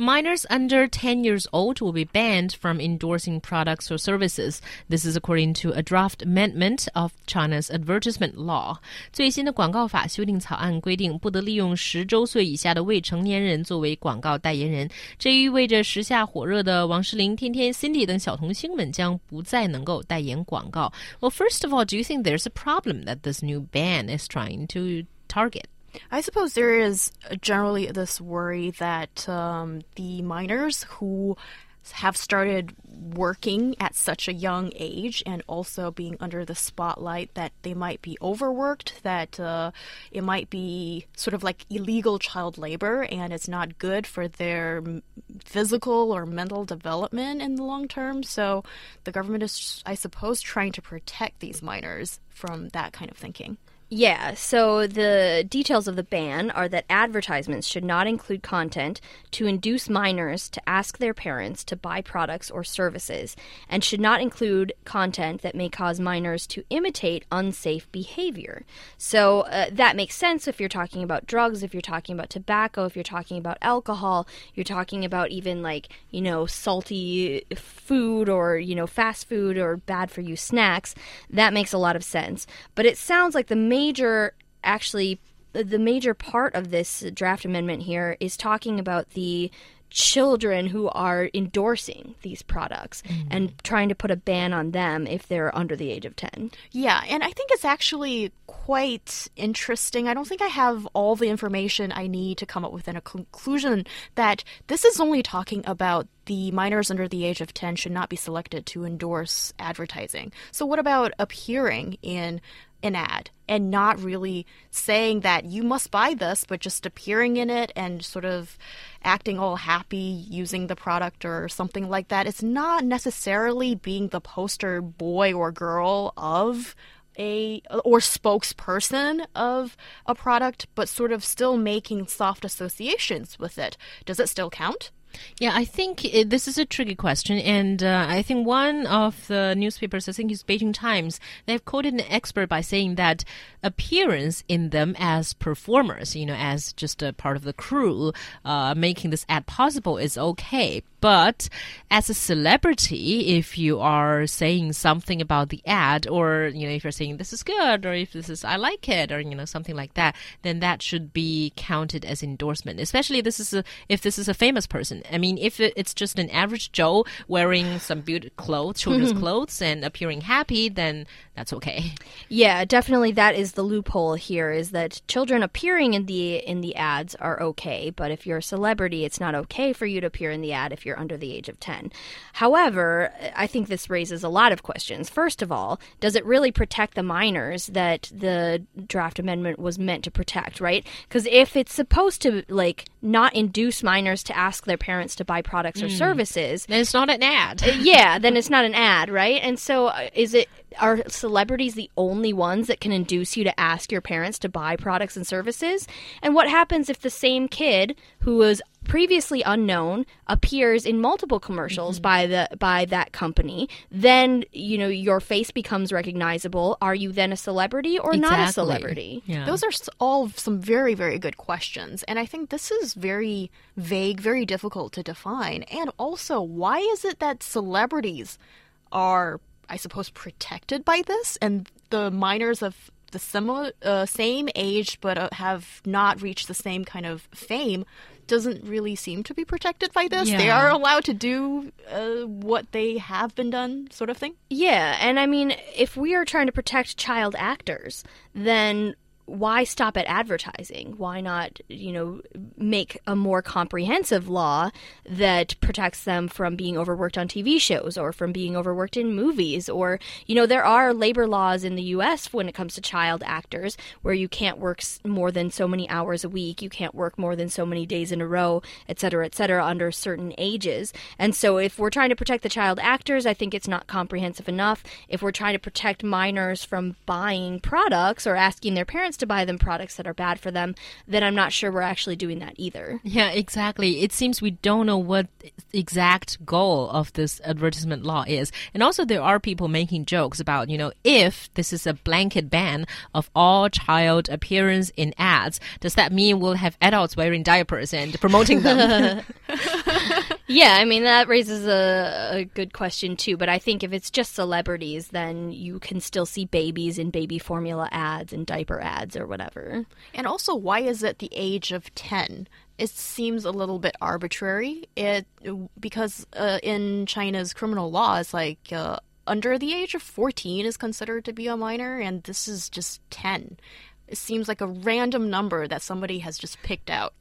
Minors under 10 years old will be banned from endorsing products or services. This is according to a draft amendment of China's advertisement law. 最新的广告法修订草案规定，不得利用十周岁以下的未成年人作为广告代言人。这意味着时下火热的王诗龄、天天、Cindy 等小童星们将不再能够代言广告。Well, first of all, do you think there's a problem that this new ban is trying to target? I suppose there is generally this worry that um, the minors who have started working at such a young age and also being under the spotlight that they might be overworked, that uh, it might be sort of like illegal child labor and it's not good for their physical or mental development in the long term. So the government is, I suppose, trying to protect these minors from that kind of thinking. Yeah, so the details of the ban are that advertisements should not include content to induce minors to ask their parents to buy products or services, and should not include content that may cause minors to imitate unsafe behavior. So uh, that makes sense if you're talking about drugs, if you're talking about tobacco, if you're talking about alcohol, you're talking about even like, you know, salty food or, you know, fast food or bad for you snacks. That makes a lot of sense. But it sounds like the main major actually the major part of this draft amendment here is talking about the children who are endorsing these products mm. and trying to put a ban on them if they're under the age of 10. Yeah, and I think it's actually quite interesting. I don't think I have all the information I need to come up with a conclusion that this is only talking about the minors under the age of 10 should not be selected to endorse advertising. So, what about appearing in an ad and not really saying that you must buy this, but just appearing in it and sort of acting all happy using the product or something like that. It's not necessarily being the poster boy or girl of a or spokesperson of a product, but sort of still making soft associations with it. Does it still count? Yeah, I think it, this is a tricky question, and uh, I think one of the newspapers, I think it's Beijing Times, they've quoted an expert by saying that appearance in them as performers, you know, as just a part of the crew, uh, making this ad possible is okay. But as a celebrity, if you are saying something about the ad, or you know, if you're saying this is good, or if this is I like it, or you know, something like that, then that should be counted as endorsement. Especially this is a, if this is a famous person. I mean, if it's just an average Joe wearing some beautiful clothes, children's mm-hmm. clothes, and appearing happy, then that's okay. Yeah, definitely. That is the loophole here: is that children appearing in the in the ads are okay, but if you're a celebrity, it's not okay for you to appear in the ad if you're under the age of 10. However, I think this raises a lot of questions. First of all, does it really protect the minors that the draft amendment was meant to protect, right? Because if it's supposed to, like, not induce minors to ask their parents to buy products or mm. services, then it's not an ad. Uh, yeah, then it's not an ad, right? And so uh, is it are celebrities the only ones that can induce you to ask your parents to buy products and services? And what happens if the same kid who was previously unknown appears in multiple commercials mm-hmm. by the by that company then you know your face becomes recognizable are you then a celebrity or exactly. not a celebrity yeah. those are all some very very good questions and i think this is very vague very difficult to define and also why is it that celebrities are I suppose, protected by this, and the minors of the similar, uh, same age but uh, have not reached the same kind of fame doesn't really seem to be protected by this. Yeah. They are allowed to do uh, what they have been done, sort of thing. Yeah, and I mean, if we are trying to protect child actors, then why stop at advertising? Why not, you know, make a more comprehensive law that protects them from being overworked on TV shows or from being overworked in movies? Or, you know, there are labor laws in the US when it comes to child actors where you can't work more than so many hours a week, you can't work more than so many days in a row, et cetera, et cetera, under certain ages. And so if we're trying to protect the child actors, I think it's not comprehensive enough. If we're trying to protect minors from buying products or asking their parents to buy them products that are bad for them, then I'm not sure we're actually doing that either. Yeah, exactly. It seems we don't know what exact goal of this advertisement law is. And also there are people making jokes about, you know, if this is a blanket ban of all child appearance in ads, does that mean we'll have adults wearing diapers and promoting them? Yeah, I mean that raises a, a, good question too. But I think if it's just celebrities, then you can still see babies in baby formula ads and diaper ads or whatever. And also, why is it the age of ten? It seems a little bit arbitrary. It because uh, in China's criminal law, it's like. Uh, under the age of 14 is considered to be a minor, and this is just 10. It seems like a random number that somebody has just picked out.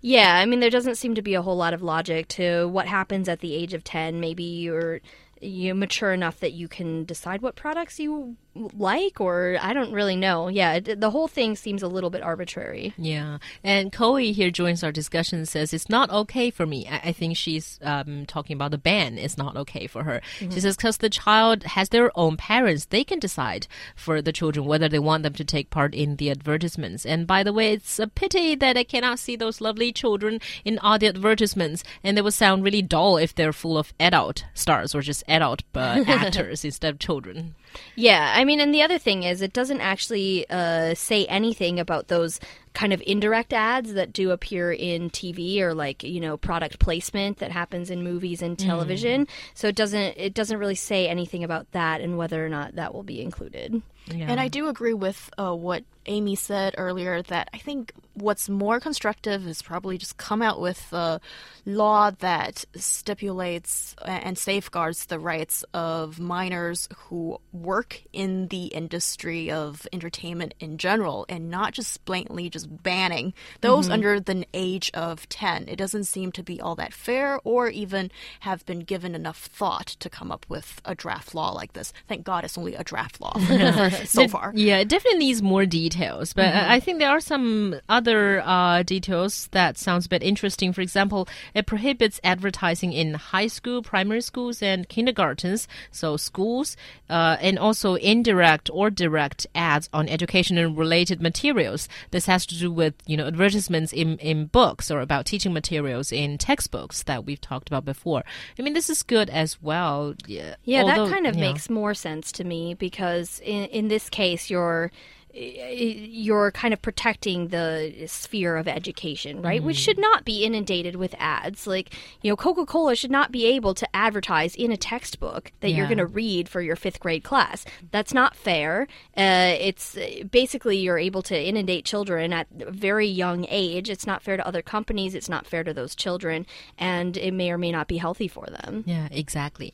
Yeah, I mean, there doesn't seem to be a whole lot of logic to what happens at the age of 10. Maybe you're you mature enough that you can decide what products you like or I don't really know. Yeah, it, the whole thing seems a little bit arbitrary. Yeah. And Chloe here joins our discussion and says it's not okay for me. I, I think she's um, talking about the ban. It's not okay for her. Mm -hmm. She says because the child has their own parents, they can decide for the children whether they want them to take part in the advertisements. And by the way, it's a pity that I cannot see those lovely children in all the advertisements. And they would sound really dull if they're full of adult stars or just adult uh, actors instead of children. Yeah, I mean, and the other thing is, it doesn't actually uh, say anything about those kind of indirect ads that do appear in TV or like you know product placement that happens in movies and television. Mm. So it doesn't it doesn't really say anything about that and whether or not that will be included. Yeah. And I do agree with uh, what Amy said earlier that I think what's more constructive is probably just come out with a law that stipulates and safeguards the rights of minors who work in the industry of entertainment in general and not just blatantly just banning those mm-hmm. under the age of 10. It doesn't seem to be all that fair or even have been given enough thought to come up with a draft law like this. Thank God it's only a draft law so far. Yeah, it definitely needs more details, but mm-hmm. I think there are some other uh, details that sounds a bit interesting. For example, it prohibits advertising in high school, primary schools, and kindergartens, so schools, uh, and also indirect or direct ads on education and related materials. This has to do with you know advertisements in in books or about teaching materials in textbooks that we've talked about before. I mean, this is good as well. Yeah, yeah Although, that kind of makes know. more sense to me because in in this case, you're you're kind of protecting the sphere of education, right? Mm-hmm. Which should not be inundated with ads. Like, you know, Coca Cola should not be able to advertise in a textbook that yeah. you're going to read for your fifth grade class. That's not fair. Uh, it's basically you're able to inundate children at a very young age. It's not fair to other companies. It's not fair to those children. And it may or may not be healthy for them. Yeah, exactly.